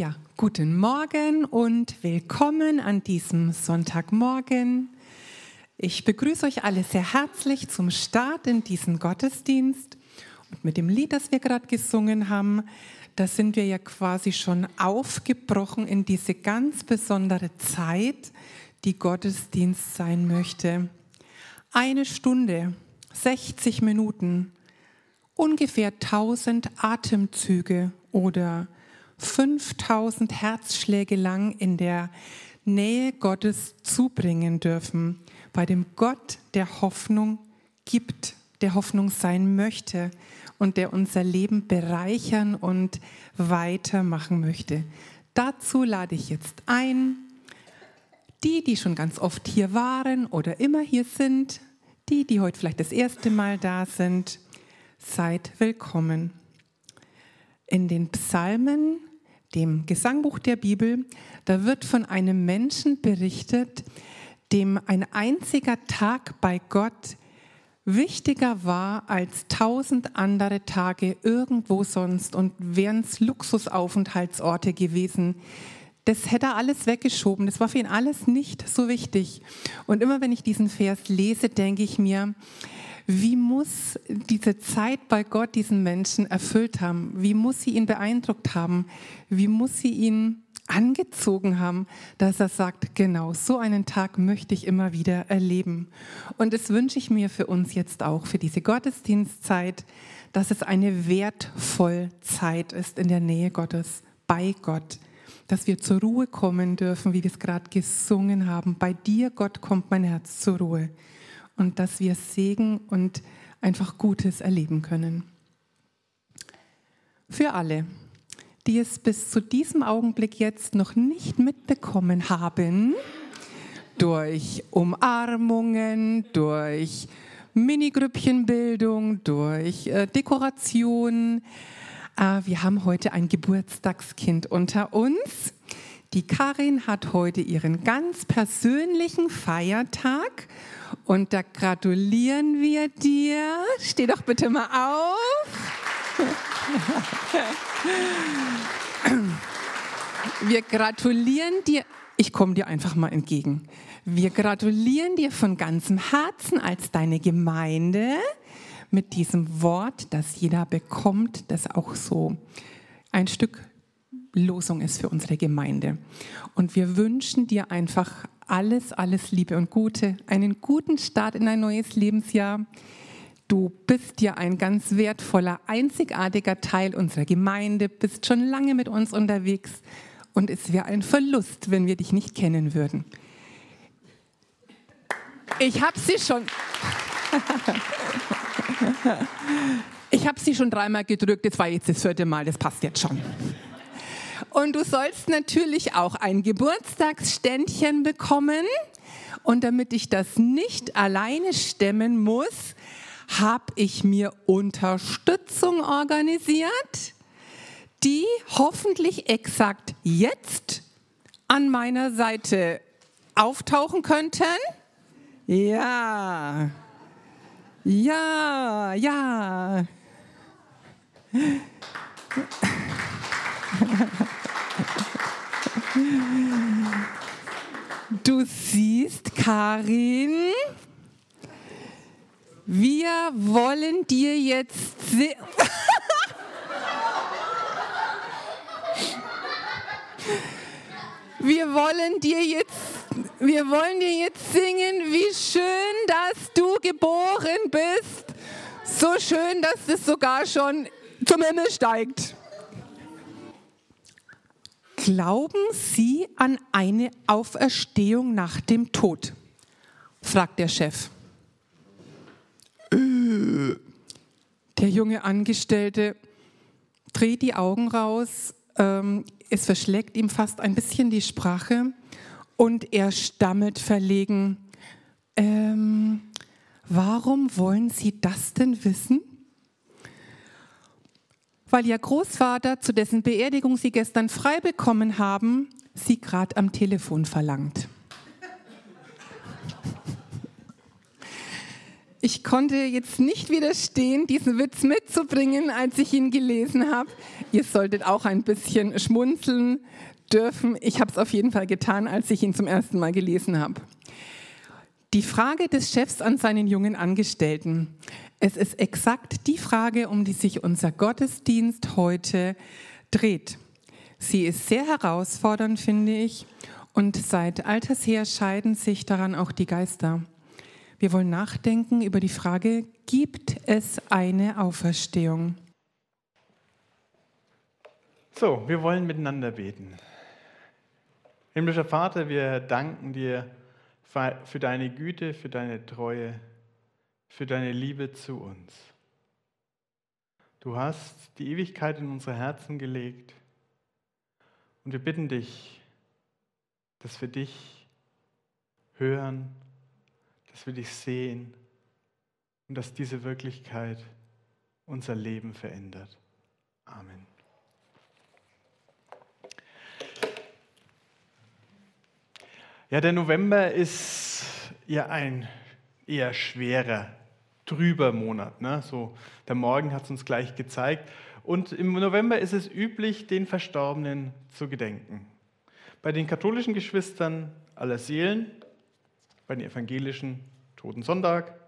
Ja, guten Morgen und willkommen an diesem Sonntagmorgen. Ich begrüße euch alle sehr herzlich zum Start in diesen Gottesdienst. Und mit dem Lied, das wir gerade gesungen haben, da sind wir ja quasi schon aufgebrochen in diese ganz besondere Zeit, die Gottesdienst sein möchte. Eine Stunde, 60 Minuten, ungefähr 1000 Atemzüge oder 5000 Herzschläge lang in der Nähe Gottes zubringen dürfen, bei dem Gott der Hoffnung gibt, der Hoffnung sein möchte und der unser Leben bereichern und weitermachen möchte. Dazu lade ich jetzt ein, die, die schon ganz oft hier waren oder immer hier sind, die, die heute vielleicht das erste Mal da sind, seid willkommen. In den Psalmen dem Gesangbuch der Bibel, da wird von einem Menschen berichtet, dem ein einziger Tag bei Gott wichtiger war als tausend andere Tage irgendwo sonst und wären es Luxusaufenthaltsorte gewesen. Das hätte er alles weggeschoben. Das war für ihn alles nicht so wichtig. Und immer wenn ich diesen Vers lese, denke ich mir, wie muss diese Zeit bei Gott diesen Menschen erfüllt haben? Wie muss sie ihn beeindruckt haben? Wie muss sie ihn angezogen haben, dass er sagt, genau so einen Tag möchte ich immer wieder erleben. Und das wünsche ich mir für uns jetzt auch, für diese Gottesdienstzeit, dass es eine wertvolle Zeit ist in der Nähe Gottes, bei Gott, dass wir zur Ruhe kommen dürfen, wie wir es gerade gesungen haben. Bei dir, Gott, kommt mein Herz zur Ruhe und dass wir Segen und einfach Gutes erleben können. Für alle, die es bis zu diesem Augenblick jetzt noch nicht mitbekommen haben, durch Umarmungen, durch Minigrüppchenbildung, durch äh, Dekoration. Äh, wir haben heute ein Geburtstagskind unter uns. Die Karin hat heute ihren ganz persönlichen Feiertag und da gratulieren wir dir. Steh doch bitte mal auf. Wir gratulieren dir. Ich komme dir einfach mal entgegen. Wir gratulieren dir von ganzem Herzen als deine Gemeinde mit diesem Wort, das jeder bekommt, das auch so ein Stück Losung ist für unsere Gemeinde. Und wir wünschen dir einfach alles, alles Liebe und Gute, einen guten Start in ein neues Lebensjahr. Du bist ja ein ganz wertvoller, einzigartiger Teil unserer Gemeinde, bist schon lange mit uns unterwegs und es wäre ein Verlust, wenn wir dich nicht kennen würden. Ich habe sie schon. ich habe sie schon dreimal gedrückt, das war jetzt das vierte Mal, das passt jetzt schon. Und du sollst natürlich auch ein Geburtstagsständchen bekommen. Und damit ich das nicht alleine stemmen muss, habe ich mir Unterstützung organisiert, die hoffentlich exakt jetzt an meiner Seite auftauchen könnten. Ja, ja, ja. Du siehst, Karin, wir wollen dir jetzt wir wollen dir jetzt wir wollen dir jetzt singen, wie schön, dass du geboren bist. So schön, dass es sogar schon zum Himmel steigt. Glauben Sie an eine Auferstehung nach dem Tod? fragt der Chef. Der junge Angestellte dreht die Augen raus, ähm, es verschlägt ihm fast ein bisschen die Sprache und er stammelt verlegen. Ähm, warum wollen Sie das denn wissen? Weil ihr Großvater, zu dessen Beerdigung sie gestern frei bekommen haben, sie gerade am Telefon verlangt. Ich konnte jetzt nicht widerstehen, diesen Witz mitzubringen, als ich ihn gelesen habe. Ihr solltet auch ein bisschen schmunzeln dürfen. Ich habe es auf jeden Fall getan, als ich ihn zum ersten Mal gelesen habe. Die Frage des Chefs an seinen jungen Angestellten. Es ist exakt die Frage, um die sich unser Gottesdienst heute dreht. Sie ist sehr herausfordernd, finde ich, und seit alters her scheiden sich daran auch die Geister. Wir wollen nachdenken über die Frage, gibt es eine Auferstehung? So, wir wollen miteinander beten. Himmlischer Vater, wir danken dir für deine Güte, für deine Treue, für deine Liebe zu uns. Du hast die Ewigkeit in unsere Herzen gelegt und wir bitten dich, dass wir dich hören, dass wir dich sehen und dass diese Wirklichkeit unser Leben verändert. Amen. Ja, der November ist ja ein eher schwerer, trüber Monat. Ne? So, der Morgen hat es uns gleich gezeigt. Und im November ist es üblich, den Verstorbenen zu gedenken. Bei den katholischen Geschwistern aller Seelen, bei den evangelischen Toten Sonntag.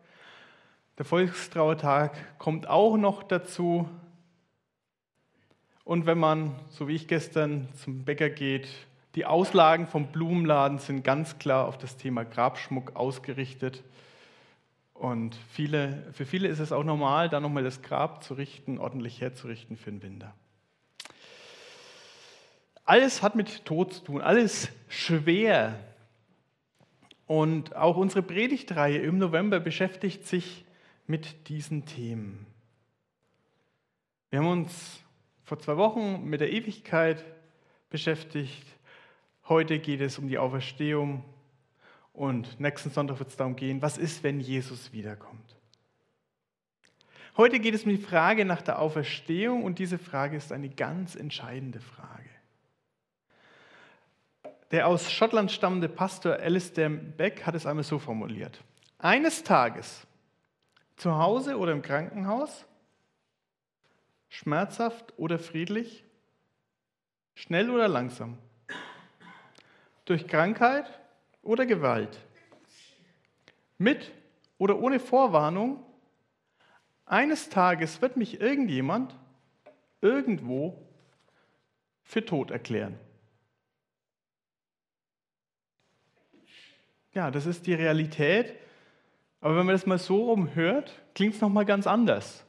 Der Volkstrauertag kommt auch noch dazu. Und wenn man, so wie ich gestern, zum Bäcker geht, die Auslagen vom Blumenladen sind ganz klar auf das Thema Grabschmuck ausgerichtet. Und viele, für viele ist es auch normal, da nochmal das Grab zu richten, ordentlich herzurichten für den Winter. Alles hat mit Tod zu tun, alles schwer. Und auch unsere Predigtreihe im November beschäftigt sich mit diesen Themen. Wir haben uns vor zwei Wochen mit der Ewigkeit beschäftigt. Heute geht es um die Auferstehung und nächsten Sonntag wird es darum gehen, was ist, wenn Jesus wiederkommt. Heute geht es um die Frage nach der Auferstehung und diese Frage ist eine ganz entscheidende Frage. Der aus Schottland stammende Pastor Alistair Beck hat es einmal so formuliert. Eines Tages, zu Hause oder im Krankenhaus, schmerzhaft oder friedlich, schnell oder langsam, durch Krankheit oder Gewalt, mit oder ohne Vorwarnung, eines Tages wird mich irgendjemand irgendwo für tot erklären. Ja, das ist die Realität. Aber wenn man das mal so rumhört, klingt es nochmal ganz anders.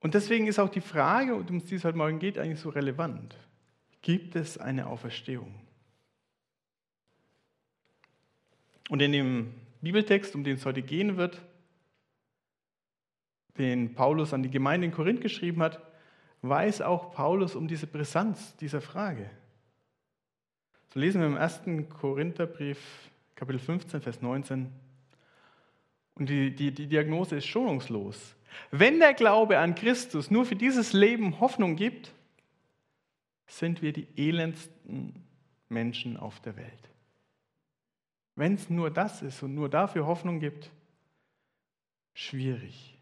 Und deswegen ist auch die Frage, um die es heute Morgen geht, eigentlich so relevant gibt es eine Auferstehung. Und in dem Bibeltext, um den es heute gehen wird, den Paulus an die Gemeinde in Korinth geschrieben hat, weiß auch Paulus um diese Brisanz dieser Frage. So lesen wir im ersten Korintherbrief, Kapitel 15, Vers 19. Und die, die, die Diagnose ist schonungslos. Wenn der Glaube an Christus nur für dieses Leben Hoffnung gibt, sind wir die elendsten Menschen auf der Welt. Wenn es nur das ist und nur dafür Hoffnung gibt, schwierig.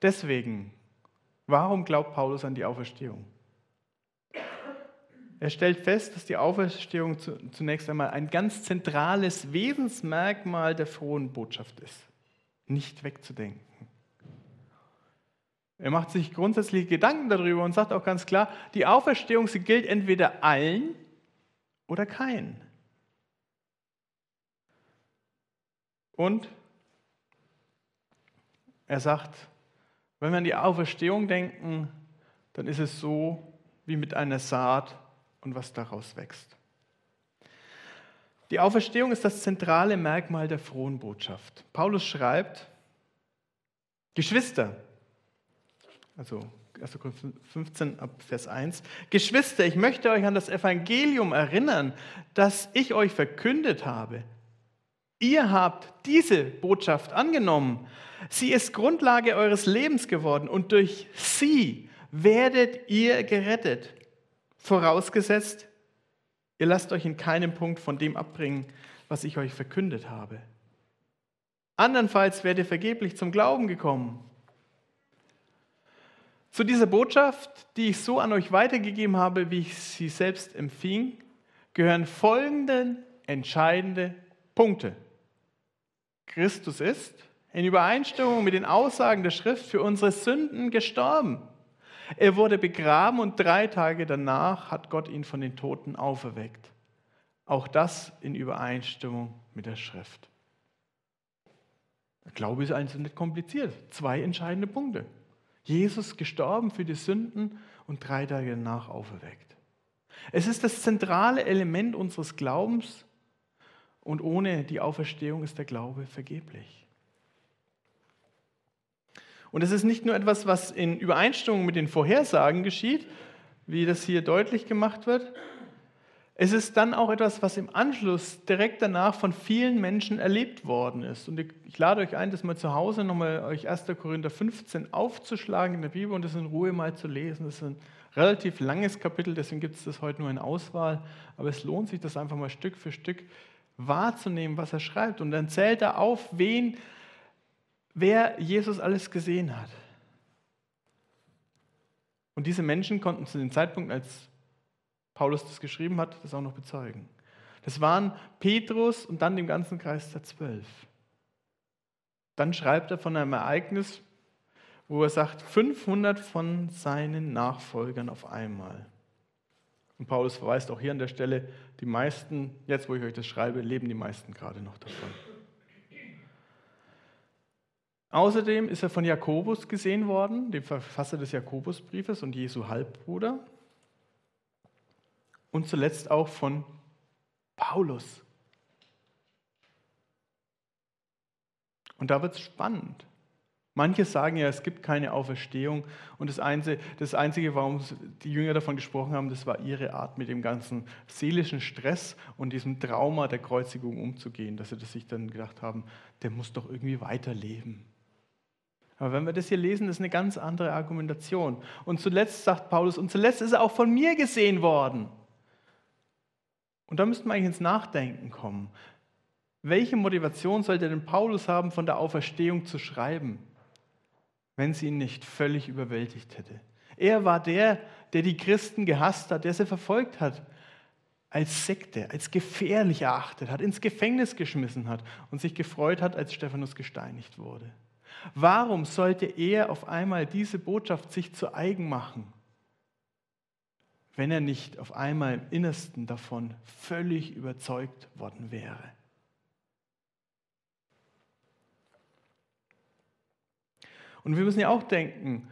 Deswegen, warum glaubt Paulus an die Auferstehung? Er stellt fest, dass die Auferstehung zunächst einmal ein ganz zentrales Wesensmerkmal der frohen Botschaft ist. Nicht wegzudenken. Er macht sich grundsätzlich Gedanken darüber und sagt auch ganz klar, die Auferstehung, sie gilt entweder allen oder keinen. Und er sagt, wenn wir an die Auferstehung denken, dann ist es so wie mit einer Saat und was daraus wächst. Die Auferstehung ist das zentrale Merkmal der frohen Botschaft. Paulus schreibt, Geschwister, also 1. Korinther 15 ab Vers 1. Geschwister, ich möchte euch an das Evangelium erinnern, das ich euch verkündet habe. Ihr habt diese Botschaft angenommen. Sie ist Grundlage eures Lebens geworden und durch sie werdet ihr gerettet. Vorausgesetzt, ihr lasst euch in keinem Punkt von dem abbringen, was ich euch verkündet habe. Andernfalls werdet ihr vergeblich zum Glauben gekommen. Zu dieser Botschaft, die ich so an euch weitergegeben habe, wie ich sie selbst empfing, gehören folgende entscheidende Punkte. Christus ist in Übereinstimmung mit den Aussagen der Schrift für unsere Sünden gestorben. Er wurde begraben und drei Tage danach hat Gott ihn von den Toten auferweckt. Auch das in Übereinstimmung mit der Schrift. Der Glaube ist also nicht kompliziert. Zwei entscheidende Punkte. Jesus gestorben für die Sünden und drei Tage danach auferweckt. Es ist das zentrale Element unseres Glaubens und ohne die Auferstehung ist der Glaube vergeblich. Und es ist nicht nur etwas, was in Übereinstimmung mit den Vorhersagen geschieht, wie das hier deutlich gemacht wird, es ist dann auch etwas, was im Anschluss direkt danach von vielen Menschen erlebt worden ist. Und ich lade euch ein, das mal zu Hause nochmal euch 1. Korinther 15 aufzuschlagen in der Bibel und das in Ruhe mal zu lesen. Das ist ein relativ langes Kapitel, deswegen gibt es das heute nur in Auswahl. Aber es lohnt sich, das einfach mal Stück für Stück wahrzunehmen, was er schreibt. Und dann zählt er auf, wen, wer Jesus alles gesehen hat. Und diese Menschen konnten zu dem Zeitpunkt, als Paulus das geschrieben hat, das auch noch bezeugen. Das waren Petrus und dann dem ganzen Kreis der Zwölf. Dann schreibt er von einem Ereignis, wo er sagt, 500 von seinen Nachfolgern auf einmal. Und Paulus verweist auch hier an der Stelle, die meisten, jetzt wo ich euch das schreibe, leben die meisten gerade noch davon. Außerdem ist er von Jakobus gesehen worden, dem Verfasser des Jakobusbriefes und Jesu Halbbruder und zuletzt auch von Paulus. Und da wird es spannend. Manche sagen ja, es gibt keine Auferstehung und das Einzige, das Einzige, warum die Jünger davon gesprochen haben, das war ihre Art, mit dem ganzen seelischen Stress und diesem Trauma der Kreuzigung umzugehen, dass sie das sich dann gedacht haben, der muss doch irgendwie weiterleben. Aber wenn wir das hier lesen, ist eine ganz andere Argumentation. Und zuletzt sagt Paulus, und zuletzt ist er auch von mir gesehen worden. Und da müssten wir eigentlich ins Nachdenken kommen. Welche Motivation sollte denn Paulus haben, von der Auferstehung zu schreiben, wenn sie ihn nicht völlig überwältigt hätte? Er war der, der die Christen gehasst hat, der sie verfolgt hat, als Sekte, als gefährlich erachtet hat, ins Gefängnis geschmissen hat und sich gefreut hat, als Stephanus gesteinigt wurde. Warum sollte er auf einmal diese Botschaft sich zu eigen machen? Wenn er nicht auf einmal im Innersten davon völlig überzeugt worden wäre. Und wir müssen ja auch denken,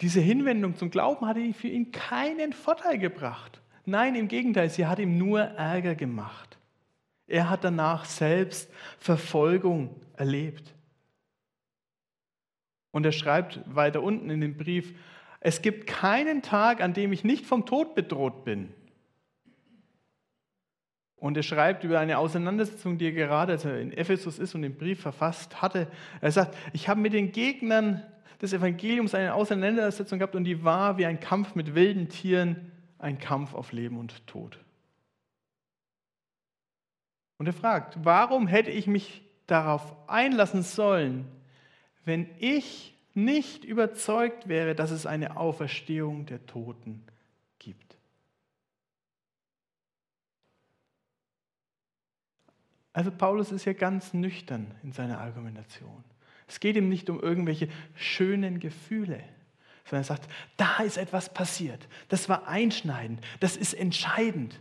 diese Hinwendung zum Glauben hatte für ihn keinen Vorteil gebracht. Nein, im Gegenteil, sie hat ihm nur Ärger gemacht. Er hat danach selbst Verfolgung erlebt. Und er schreibt weiter unten in dem Brief, es gibt keinen Tag, an dem ich nicht vom Tod bedroht bin. Und er schreibt über eine Auseinandersetzung, die er gerade als er in Ephesus ist und den Brief verfasst hatte. Er sagt, ich habe mit den Gegnern des Evangeliums eine Auseinandersetzung gehabt und die war wie ein Kampf mit wilden Tieren, ein Kampf auf Leben und Tod. Und er fragt, warum hätte ich mich darauf einlassen sollen, wenn ich nicht überzeugt wäre, dass es eine Auferstehung der Toten gibt. Also Paulus ist ja ganz nüchtern in seiner Argumentation. Es geht ihm nicht um irgendwelche schönen Gefühle, sondern er sagt, da ist etwas passiert, das war einschneidend, das ist entscheidend.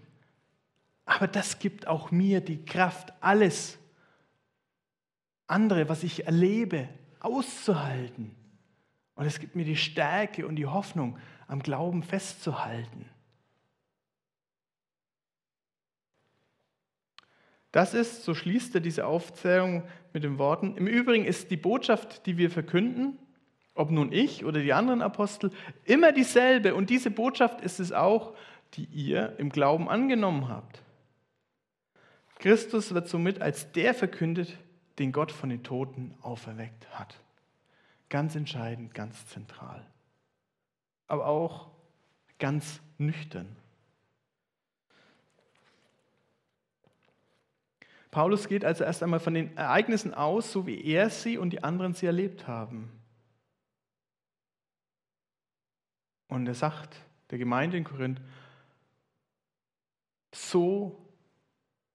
Aber das gibt auch mir die Kraft, alles andere, was ich erlebe, auszuhalten. Und es gibt mir die Stärke und die Hoffnung, am Glauben festzuhalten. Das ist, so schließt er diese Aufzählung mit den Worten, im Übrigen ist die Botschaft, die wir verkünden, ob nun ich oder die anderen Apostel, immer dieselbe. Und diese Botschaft ist es auch, die ihr im Glauben angenommen habt. Christus wird somit als der verkündet, den Gott von den Toten auferweckt hat. Ganz entscheidend, ganz zentral. Aber auch ganz nüchtern. Paulus geht also erst einmal von den Ereignissen aus, so wie er sie und die anderen sie erlebt haben. Und er sagt der Gemeinde in Korinth, so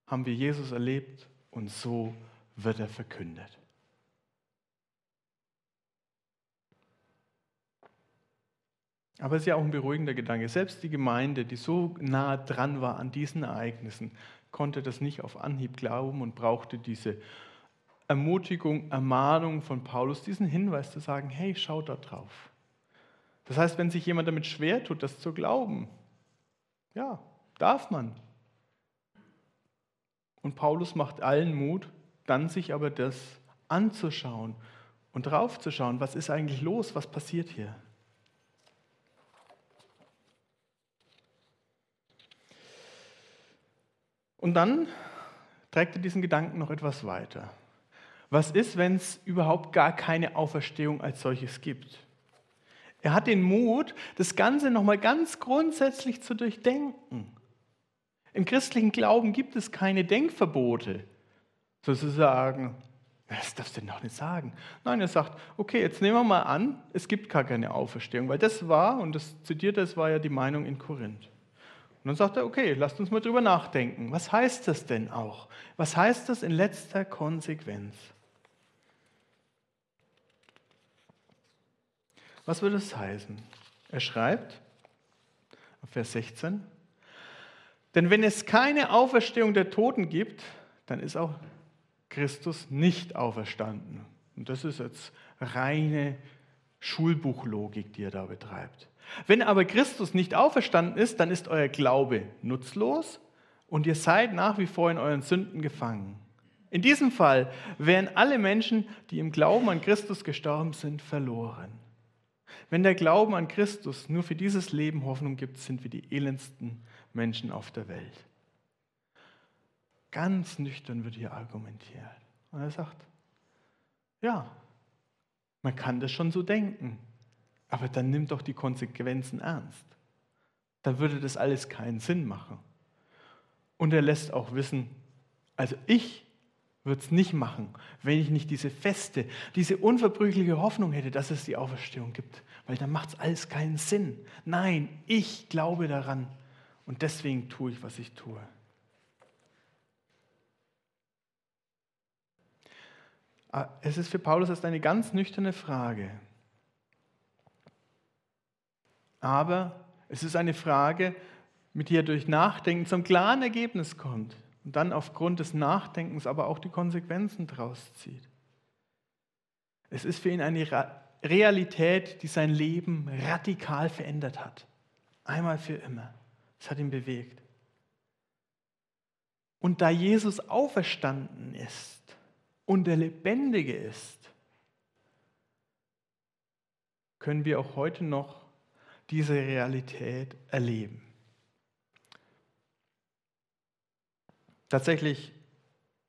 haben wir Jesus erlebt und so wird er verkündet. Aber es ist ja auch ein beruhigender Gedanke. Selbst die Gemeinde, die so nah dran war an diesen Ereignissen, konnte das nicht auf Anhieb glauben und brauchte diese Ermutigung, Ermahnung von Paulus, diesen Hinweis zu sagen, hey, schau da drauf. Das heißt, wenn sich jemand damit schwer tut, das zu glauben, ja, darf man. Und Paulus macht allen Mut, dann sich aber das anzuschauen und draufzuschauen, was ist eigentlich los, was passiert hier. Und dann trägt er diesen Gedanken noch etwas weiter. Was ist, wenn es überhaupt gar keine Auferstehung als solches gibt? Er hat den Mut, das Ganze nochmal ganz grundsätzlich zu durchdenken. Im christlichen Glauben gibt es keine Denkverbote, sozusagen. Das darfst du noch nicht sagen. Nein, er sagt, okay, jetzt nehmen wir mal an, es gibt gar keine Auferstehung, weil das war, und das zitiert das war ja die Meinung in Korinth. Und dann sagt er, okay, lasst uns mal drüber nachdenken. Was heißt das denn auch? Was heißt das in letzter Konsequenz? Was würde es heißen? Er schreibt, Vers 16, denn wenn es keine Auferstehung der Toten gibt, dann ist auch Christus nicht auferstanden. Und das ist jetzt reine Schulbuchlogik, die er da betreibt. Wenn aber Christus nicht auferstanden ist, dann ist euer Glaube nutzlos und ihr seid nach wie vor in euren Sünden gefangen. In diesem Fall wären alle Menschen, die im Glauben an Christus gestorben sind, verloren. Wenn der Glauben an Christus nur für dieses Leben Hoffnung gibt, sind wir die elendsten Menschen auf der Welt. Ganz nüchtern wird hier argumentiert. Und er sagt, ja, man kann das schon so denken. Aber dann nimm doch die Konsequenzen ernst. Dann würde das alles keinen Sinn machen. Und er lässt auch wissen, also ich würde es nicht machen, wenn ich nicht diese feste, diese unverbrüchliche Hoffnung hätte, dass es die Auferstehung gibt. Weil dann macht es alles keinen Sinn. Nein, ich glaube daran und deswegen tue ich, was ich tue. Ah, es ist für Paulus erst eine ganz nüchterne Frage. Aber es ist eine Frage, mit der er durch Nachdenken zum klaren Ergebnis kommt und dann aufgrund des Nachdenkens aber auch die Konsequenzen daraus zieht. Es ist für ihn eine Realität, die sein Leben radikal verändert hat. Einmal für immer. Es hat ihn bewegt. Und da Jesus auferstanden ist und der Lebendige ist, können wir auch heute noch diese Realität erleben. Tatsächlich,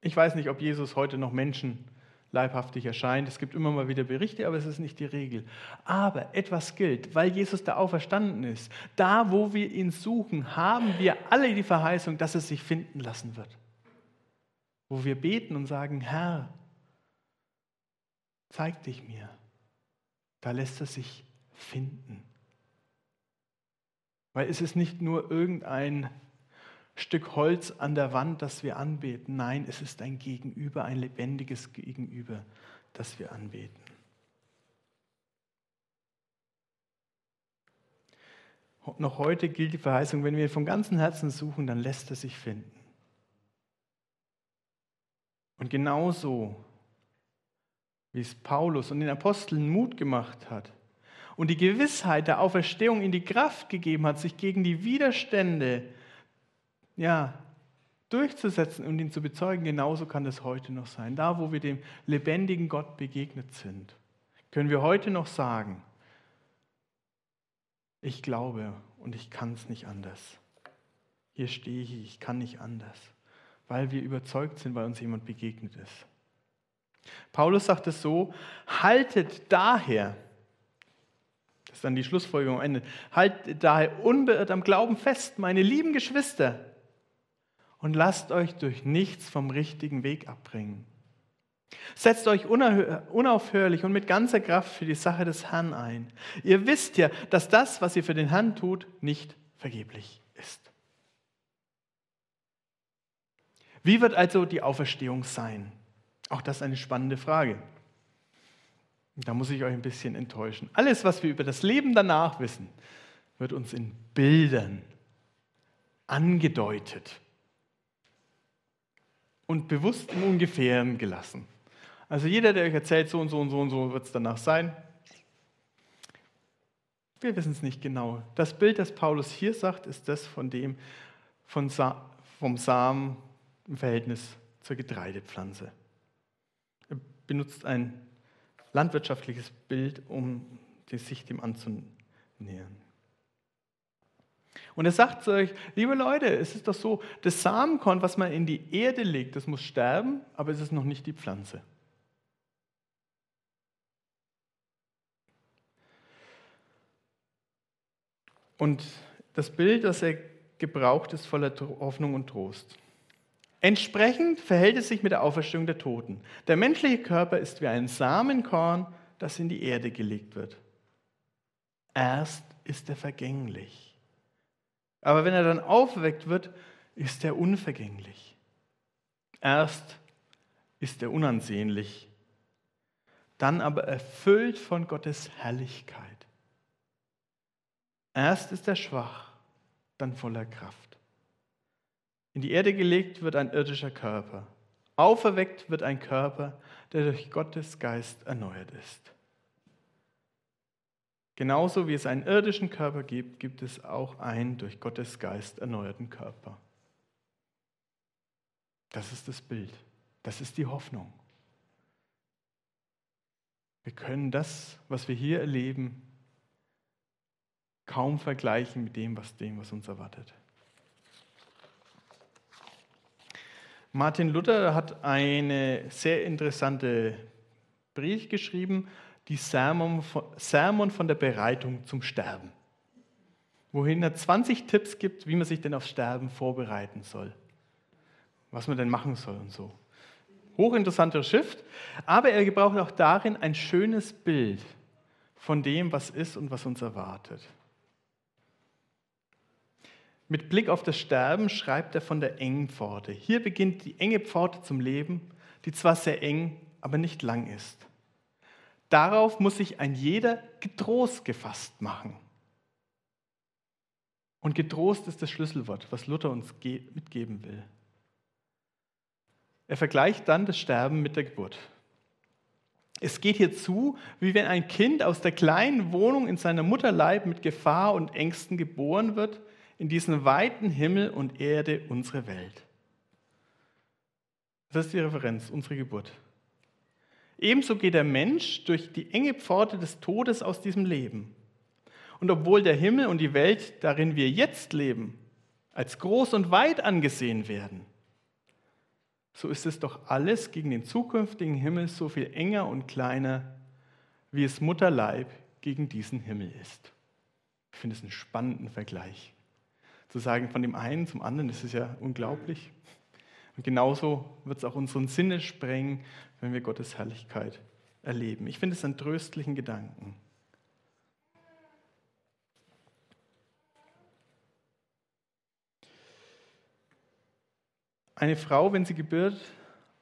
ich weiß nicht, ob Jesus heute noch Menschen leibhaftig erscheint. Es gibt immer mal wieder Berichte, aber es ist nicht die Regel. Aber etwas gilt, weil Jesus da auferstanden ist. Da, wo wir ihn suchen, haben wir alle die Verheißung, dass es sich finden lassen wird. Wo wir beten und sagen, Herr, zeig dich mir. Da lässt es sich finden. Weil es ist nicht nur irgendein Stück Holz an der Wand, das wir anbeten. Nein, es ist ein Gegenüber, ein lebendiges Gegenüber, das wir anbeten. Noch heute gilt die Verheißung, wenn wir von ganzem Herzen suchen, dann lässt er sich finden. Und genauso, wie es Paulus und den Aposteln Mut gemacht hat, und die Gewissheit der Auferstehung in die Kraft gegeben hat, sich gegen die Widerstände ja, durchzusetzen und ihn zu bezeugen, genauso kann es heute noch sein. Da, wo wir dem lebendigen Gott begegnet sind, können wir heute noch sagen, ich glaube und ich kann es nicht anders. Hier stehe ich, ich kann nicht anders, weil wir überzeugt sind, weil uns jemand begegnet ist. Paulus sagt es so, haltet daher, das ist dann die Schlussfolgerung am Ende. Halt daher unbeirrt am Glauben fest, meine lieben Geschwister, und lasst euch durch nichts vom richtigen Weg abbringen. Setzt euch unaufhörlich und mit ganzer Kraft für die Sache des Herrn ein. Ihr wisst ja, dass das, was ihr für den Herrn tut, nicht vergeblich ist. Wie wird also die Auferstehung sein? Auch das ist eine spannende Frage. Da muss ich euch ein bisschen enttäuschen. Alles, was wir über das Leben danach wissen, wird uns in Bildern angedeutet und bewusst im Ungefähren gelassen. Also jeder, der euch erzählt, so und so und so und so wird es danach sein, wir wissen es nicht genau. Das Bild, das Paulus hier sagt, ist das von dem von Sa vom Samen im Verhältnis zur Getreidepflanze. Er benutzt ein landwirtschaftliches Bild, um sich dem anzunähern. Und er sagt zu euch, liebe Leute, es ist doch so, das Samenkorn, was man in die Erde legt, das muss sterben, aber es ist noch nicht die Pflanze. Und das Bild, das er gebraucht, ist voller Hoffnung und Trost. Entsprechend verhält es sich mit der Auferstehung der Toten. Der menschliche Körper ist wie ein Samenkorn, das in die Erde gelegt wird. Erst ist er vergänglich. Aber wenn er dann aufweckt wird, ist er unvergänglich. Erst ist er unansehnlich, dann aber erfüllt von Gottes Herrlichkeit. Erst ist er schwach, dann voller Kraft. In die Erde gelegt wird ein irdischer Körper. Auferweckt wird ein Körper, der durch Gottes Geist erneuert ist. Genauso wie es einen irdischen Körper gibt, gibt es auch einen durch Gottes Geist erneuerten Körper. Das ist das Bild. Das ist die Hoffnung. Wir können das, was wir hier erleben, kaum vergleichen mit dem, was, dem, was uns erwartet. Martin Luther hat eine sehr interessante Brief geschrieben, die Sermon von der Bereitung zum Sterben, wohin er 20 Tipps gibt, wie man sich denn aufs Sterben vorbereiten soll, was man denn machen soll und so. Hochinteressanter Schrift, aber er gebraucht auch darin ein schönes Bild von dem, was ist und was uns erwartet. Mit Blick auf das Sterben schreibt er von der engen Pforte. Hier beginnt die enge Pforte zum Leben, die zwar sehr eng, aber nicht lang ist. Darauf muss sich ein jeder getrost gefasst machen. Und getrost ist das Schlüsselwort, was Luther uns mitgeben will. Er vergleicht dann das Sterben mit der Geburt. Es geht hier zu, wie wenn ein Kind aus der kleinen Wohnung in seiner Mutterleib mit Gefahr und Ängsten geboren wird in diesen weiten Himmel und Erde unsere Welt. Das ist die Referenz, unsere Geburt. Ebenso geht der Mensch durch die enge Pforte des Todes aus diesem Leben. Und obwohl der Himmel und die Welt, darin wir jetzt leben, als groß und weit angesehen werden, so ist es doch alles gegen den zukünftigen Himmel so viel enger und kleiner, wie es Mutterleib gegen diesen Himmel ist. Ich finde es einen spannenden Vergleich zu sagen, von dem einen zum anderen, das ist ja unglaublich. Und genauso wird es auch unseren Sinne sprengen, wenn wir Gottes Herrlichkeit erleben. Ich finde es einen tröstlichen Gedanken. Eine Frau, wenn sie gebührt,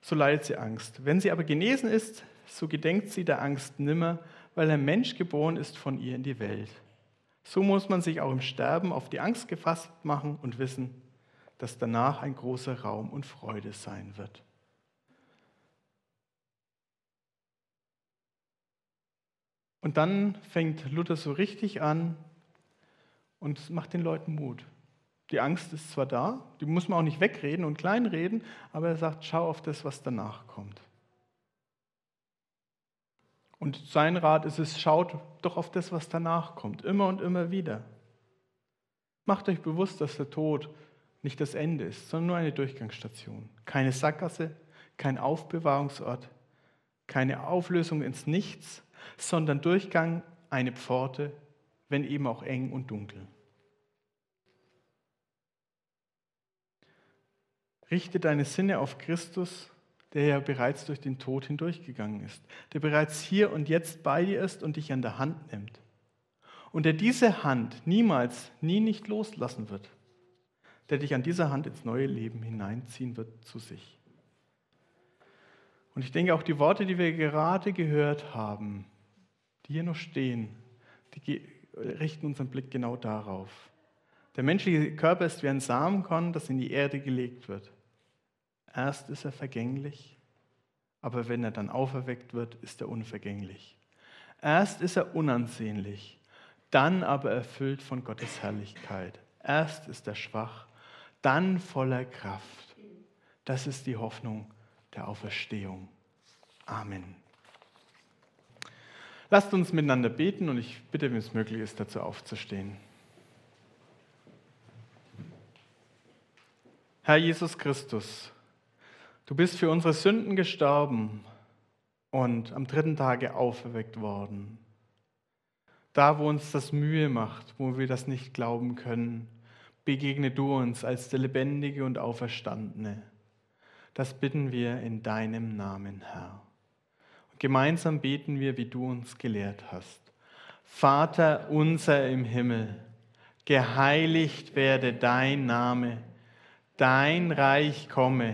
so leidet sie Angst. Wenn sie aber genesen ist, so gedenkt sie der Angst nimmer, weil ein Mensch geboren ist von ihr in die Welt. So muss man sich auch im Sterben auf die Angst gefasst machen und wissen, dass danach ein großer Raum und Freude sein wird. Und dann fängt Luther so richtig an und macht den Leuten Mut. Die Angst ist zwar da, die muss man auch nicht wegreden und kleinreden, aber er sagt, schau auf das, was danach kommt. Und sein Rat ist es, schaut doch auf das, was danach kommt, immer und immer wieder. Macht euch bewusst, dass der Tod nicht das Ende ist, sondern nur eine Durchgangsstation. Keine Sackgasse, kein Aufbewahrungsort, keine Auflösung ins Nichts, sondern Durchgang eine Pforte, wenn eben auch eng und dunkel. Richte deine Sinne auf Christus, der ja bereits durch den Tod hindurchgegangen ist, der bereits hier und jetzt bei dir ist und dich an der Hand nimmt. Und der diese Hand niemals, nie nicht loslassen wird, der dich an dieser Hand ins neue Leben hineinziehen wird zu sich. Und ich denke auch die Worte, die wir gerade gehört haben, die hier noch stehen, die richten unseren Blick genau darauf. Der menschliche Körper ist wie ein Samenkorn, das in die Erde gelegt wird. Erst ist er vergänglich, aber wenn er dann auferweckt wird, ist er unvergänglich. Erst ist er unansehnlich, dann aber erfüllt von Gottes Herrlichkeit. Erst ist er schwach, dann voller Kraft. Das ist die Hoffnung der Auferstehung. Amen. Lasst uns miteinander beten und ich bitte, wenn es möglich ist, dazu aufzustehen. Herr Jesus Christus, du bist für unsere Sünden gestorben und am dritten Tage auferweckt worden. Da, wo uns das Mühe macht, wo wir das nicht glauben können, begegne du uns als der Lebendige und Auferstandene. Das bitten wir in deinem Namen, Herr. Und gemeinsam beten wir, wie du uns gelehrt hast. Vater unser im Himmel, geheiligt werde dein Name, dein Reich komme,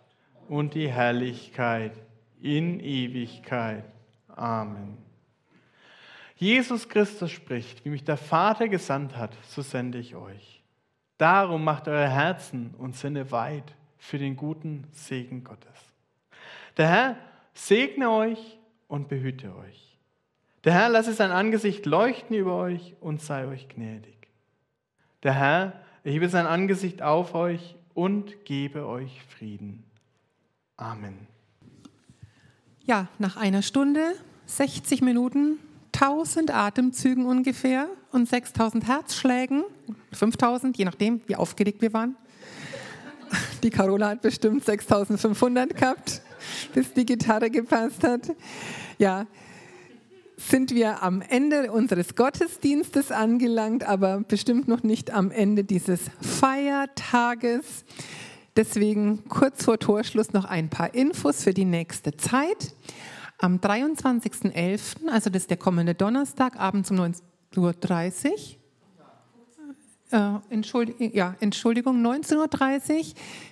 und die Herrlichkeit in Ewigkeit. Amen. Jesus Christus spricht, wie mich der Vater gesandt hat, so sende ich euch. Darum macht eure Herzen und Sinne weit für den guten Segen Gottes. Der Herr segne euch und behüte euch. Der Herr lasse sein Angesicht leuchten über euch und sei euch gnädig. Der Herr erhebe sein Angesicht auf euch und gebe euch Frieden. Amen. Ja, nach einer Stunde, 60 Minuten, 1000 Atemzügen ungefähr und 6000 Herzschlägen, 5000, je nachdem, wie aufgeregt wir waren, die Carola hat bestimmt 6500 gehabt, bis die Gitarre gepasst hat. Ja, sind wir am Ende unseres Gottesdienstes angelangt, aber bestimmt noch nicht am Ende dieses Feiertages. Deswegen kurz vor Torschluss noch ein paar Infos für die nächste Zeit. Am 23.11., also das ist der kommende Donnerstag, abends um 19.30 Uhr, äh, Entschuldigung, ja, Entschuldigung, 19.30 Uhr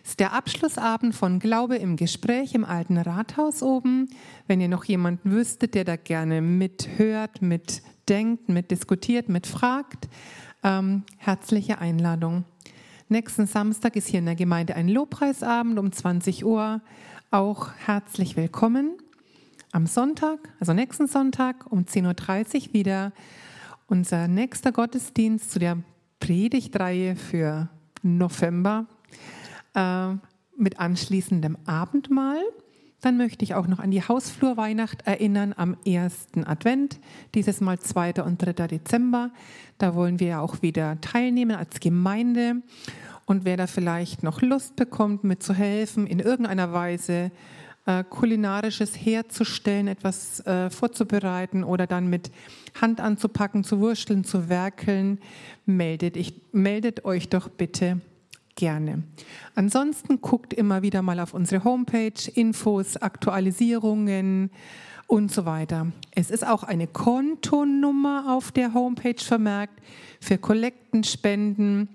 ist der Abschlussabend von Glaube im Gespräch im alten Rathaus oben. Wenn ihr noch jemanden wüsstet, der da gerne mithört, mitdenkt, mitdiskutiert, mitfragt, ähm, herzliche Einladung. Nächsten Samstag ist hier in der Gemeinde ein Lobpreisabend um 20 Uhr. Auch herzlich willkommen. Am Sonntag, also nächsten Sonntag um 10.30 Uhr wieder unser nächster Gottesdienst zu der Predigtreihe für November äh, mit anschließendem Abendmahl. Dann möchte ich auch noch an die Hausflurweihnacht erinnern am ersten Advent, dieses Mal 2. und 3. Dezember. Da wollen wir ja auch wieder teilnehmen als Gemeinde. Und wer da vielleicht noch Lust bekommt, mitzuhelfen, in irgendeiner Weise äh, kulinarisches herzustellen, etwas äh, vorzubereiten oder dann mit Hand anzupacken, zu wursteln, zu werkeln, meldet, ich, meldet euch doch bitte gerne. Ansonsten guckt immer wieder mal auf unsere Homepage, Infos, Aktualisierungen und so weiter. Es ist auch eine Kontonummer auf der Homepage vermerkt für Kollektenspenden.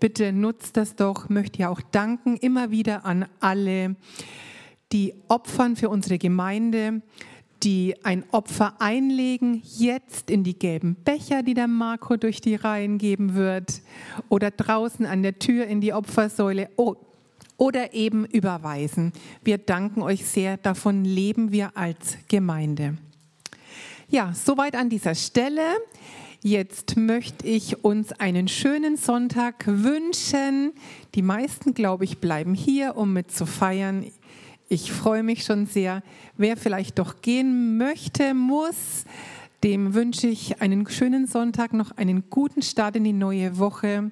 Bitte nutzt das doch. Möchte ja auch danken immer wieder an alle, die opfern für unsere Gemeinde, die ein Opfer einlegen, jetzt in die gelben Becher, die der Marco durch die Reihen geben wird, oder draußen an der Tür in die Opfersäule oder eben überweisen. Wir danken euch sehr, davon leben wir als Gemeinde. Ja, soweit an dieser Stelle. Jetzt möchte ich uns einen schönen Sonntag wünschen. Die meisten, glaube ich, bleiben hier, um mit zu feiern. Ich freue mich schon sehr. Wer vielleicht doch gehen möchte, muss, dem wünsche ich einen schönen Sonntag, noch einen guten Start in die neue Woche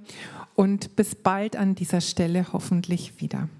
und bis bald an dieser Stelle hoffentlich wieder.